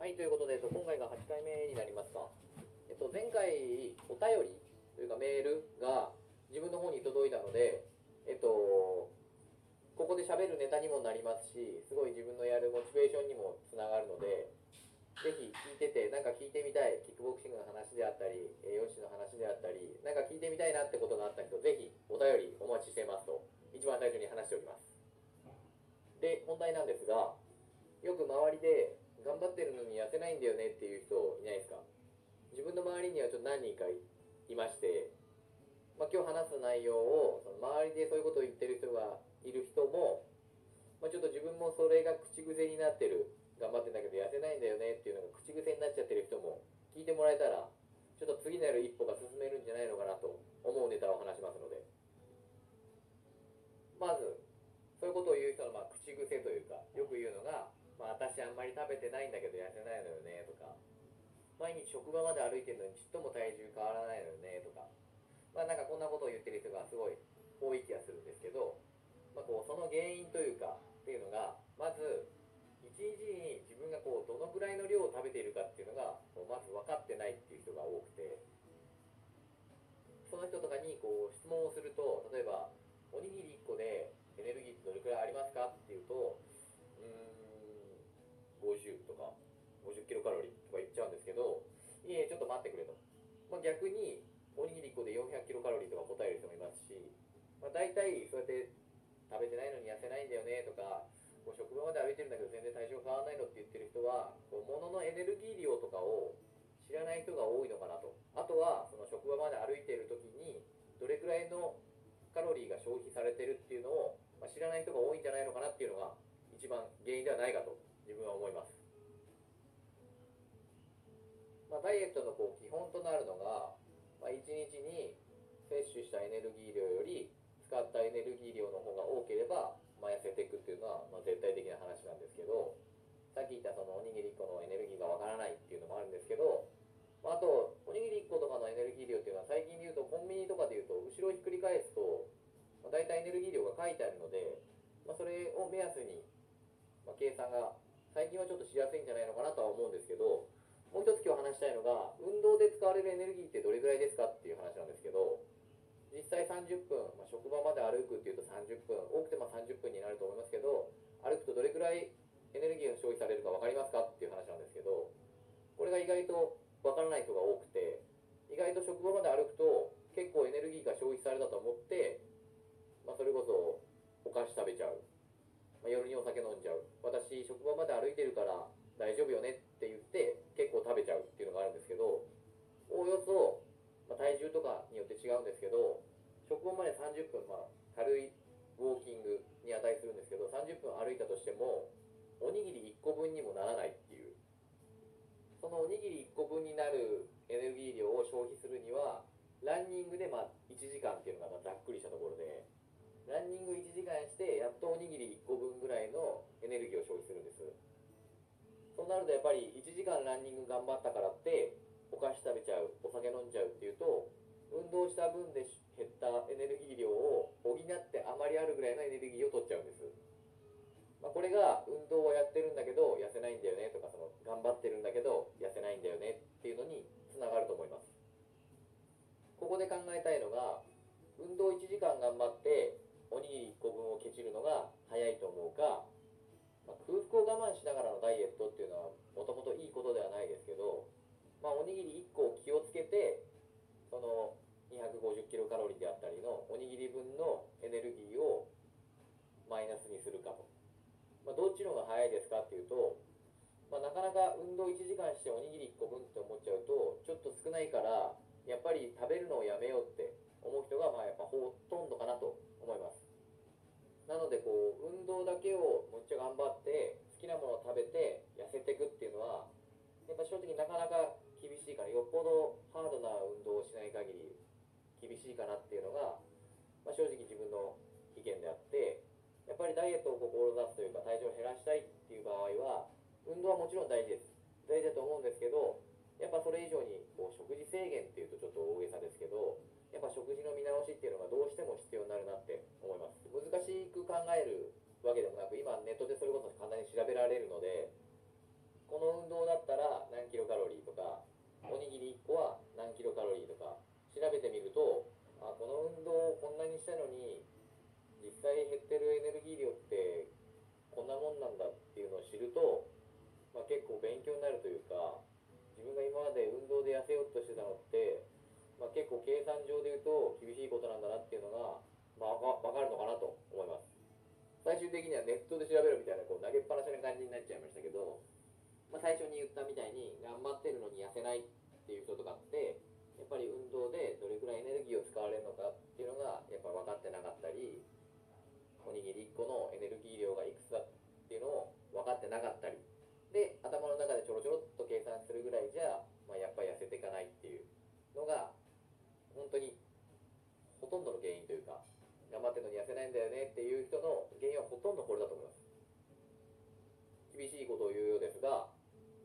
はい、ということで、えっと、今回が8回目になりますか。えっと、前回、お便りというかメールが自分の方に届いたので、えっと、ここで喋るネタにもなりますし、すごい自分のやるモチベーションにもつながるので、ぜひ聞いてて、なんか聞いてみたい、キックボクシングの話であったり、えーヨッシーの話であったり、なんか聞いてみたいなってことがあった人、ぜひお便りお待ちしてますと、一番最初に話しております。で、本題なんですが、よく周りで頑張ってるのに痩せないんだよねっていう人いないですか？自分の周りにはちょっと何人かいまして、まあ、今日話す内容をその周りでそういうことを言ってる人がいる人も、まあ、ちょっと自分もそれが口癖になってる頑張ってんだけど痩せないんだよねっていうのが口癖になっちゃってる人も聞いてもらえたらちょっと次なる一歩が進めるんじゃないのかなと思うネタを話しますのでまずそういうことを言う人のまあ口癖というかよく言うのが、まあ、私あんまり食べてないんだけど痩せないのよねとか毎日職場まで歩いてるのにちっとも体重変わらないのよねとか。まあなんかこんなことを言ってる人がすごい多い気がするんですけど、まあ、こうその原因というかっていうのがまず一日に自分がこうどのぐらいの量を食べているかっていうのがうまず分かってないっていう人が多くて。その人とかにこう質問をすると例えばおにぎり1個でエネルギーってどれくらいありますかっていうとうーん50とか50キロカロリー。ってくれと、まあ、逆におにぎり1個で400キロカロリーとか答える人もいますし、まあ、大体そうやって食べてないのに痩せないんだよねとかこう職場まで歩いてるんだけど全然体重変わらないのって言ってる人はこう物のエネルギー量とかを知らない人が多いのかなと。あとはその職場まで歩いてる時にどれくらいのカロリーが消費されてるっていうのを、ま、知らない人が多いんじゃないのかなっていうのが一番原因ではないかと自分は思います、まあ、ダイエットのこう基本となるのが、まあ、1日に摂取したエネルギー量より使ったエネルギー量の方が多ければ、まあ、痩せていくっていうのは、まあ、絶対的な話なんですけどさっき言ったそのおにぎり1個のエネルギーがわからないっていうのもあるんですけど、まあ、とおにぎり1個とかのエネルギー量っていうのは最近で言うとコンビニとかで言うと後ろをひっくり返すと、まあ、大体エネルギー量が書いてあるので、まあ、それを目安に、ま、計算が最近はちょっとしやすいんじゃないのかなとは思うんですけどもう一つ今日話したいのが運動で使われるエネルギーってどれぐらいですかっていう話なんですけど実際30分、まあ、職場まで歩くっていうと30分多くてまあ30分になると思いますけど歩くとどれくらいエネルギーが消費されるか分かりますかっていう話なんですけどこれが意外と分からない人が多くて意外と職場まで歩くと結構エネルギーが消費されたと思って、まあ、それこそお菓子食べちゃう、まあ、夜にお酒飲んじゃう私職場まで歩いてるから大丈夫よねって言って結構食べちゃうっていうのがあるんですけどおおよそ、まあ、体重とかによって違うんですけど職場まで30分、まあ、軽いウォーキングに値するんですけど30分歩いたとしてもおにぎり1個分にもならないっていう。そのおにぎり1個分になるエネルギー量を消費するにはランニングでまあ1時間っていうのがざっくりしたところでランニング1時間してやっとおにぎり1個分ぐらいのエネルギーを消費するんです。そうなるとやっぱり1時間ランニング頑張ったからってお菓子食べちゃうお酒飲んじゃうっていうと運動した分で減ったエネルギー量を補ってあまりあるぐらいのエネルギーを取っちゃうんです。まあ、これが運動をやってるんだけど痩せないんだよねとかその頑張ってるんだけど痩せないんだよねっていうのにつながると思います。ここで考えたいのが運動1時間頑張っておにぎり1個分をケチるのが早いと思うか、まあ、空腹を我慢しながらのダイエットっていうのはもともといいことではないですけど、まあ、おにぎり1個を気をつけてその250キロカロリーであったりのおにぎり分のエネルギーをマイナスにするかと。まあ、どっちの方が早いですかっていうと、まあ、なかなか運動1時間しておにぎり1個分って思っちゃうとちょっと少ないからやっぱり食べるのをやめようって思う人がまあやっぱほとんどかなと思いますなのでこう運動だけをむっちゃ頑張って好きなものを食べて痩せていくっていうのはやっぱ正直なかなか厳しいからよっぽどハードな運動をしない限り厳しいかなっていうのが、まあ、正直自分の意見であってやっぱりダイエットを志すというか体重を減らしたいっていう場合は運動はもちろん大事です。大事だと思うんですけどやっぱそれ以上にこう食事制限っていうとちょっと大げさですけどやっぱ食事の見直しっていうのがどうしても必要になるなって考えるわけでもなく今ネットでそれこそ簡単に調べられるのでこの運動だったら何キロカロリーとかおにぎり1個は何キロカロリーとか調べてみるとあこの運動をこんなにしたのに実際減ってるエネルギー量ってこんなもんなんだっていうのを知ると、まあ、結構勉強になるというか自分が今まで運動で痩せようとしてたのって、まあ、結構計算上で言うと厳しいことなんだなっていうのが、まあ、わかわかるのかなと思います最終的にはネットで調べるみたいなこう投げっぱなしな感じになっちゃいましたけど、まあ、最初に言ったみたいに頑張ってるのに痩せないっていう人とかってやっぱり運動でどれくらいエネルギーを使われるのかっていうのがやっぱ分かってなかったりおにぎり1個のエネルギー量がいくつだっていうのを分かってなかったりで頭の中でちょろちょろっと計算するぐらいじゃ、まあ、やっぱり痩せていかないっていうのが本当にほとんどの原因というか頑張ってるのに痩せないんだよねっていう人の原因はほとんどこれだと思います厳しいことを言うようが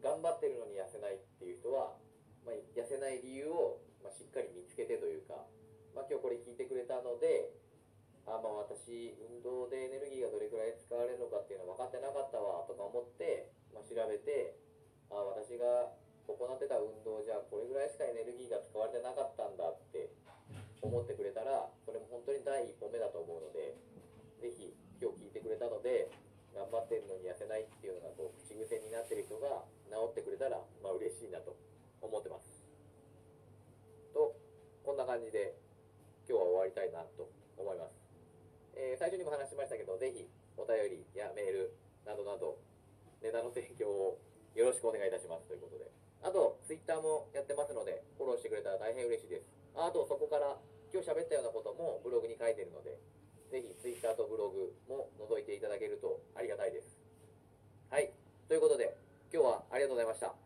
頑張ってるのに痩せないっていう人は、まあ、痩せない理由を、まあ、しっかり見つけてというか、まあ、今日これ聞いてくれたのであまあ私運動でエネルギーがどれくらい使われるのかっていうのは分かってなかったわとか思って、まあ、調べてあ私が行ってた運動じゃこれぐらいしかエネルギーが使われてなかったんだって思ってくれたらそれも本当に第一歩目だと思うのでぜひ今日聞いてくれたので頑張ってるのに痩せないっていうのがこう口癖になってる人が治ってくれたらまあ嬉しいなと思ってますとこんな感じで今日は終わりたいなと思いますえー最初にも話しましたけど、ぜひお便りやメールなどなど、ネタの提供をよろしくお願いいたしますということで。あと、ツイッターもやってますので、フォローしてくれたら大変嬉しいです。あと、そこから今日喋ったようなこともブログに書いてるので、ぜひツイッターとブログも覗いていただけるとありがたいです。はい。ということで、今日はありがとうございました。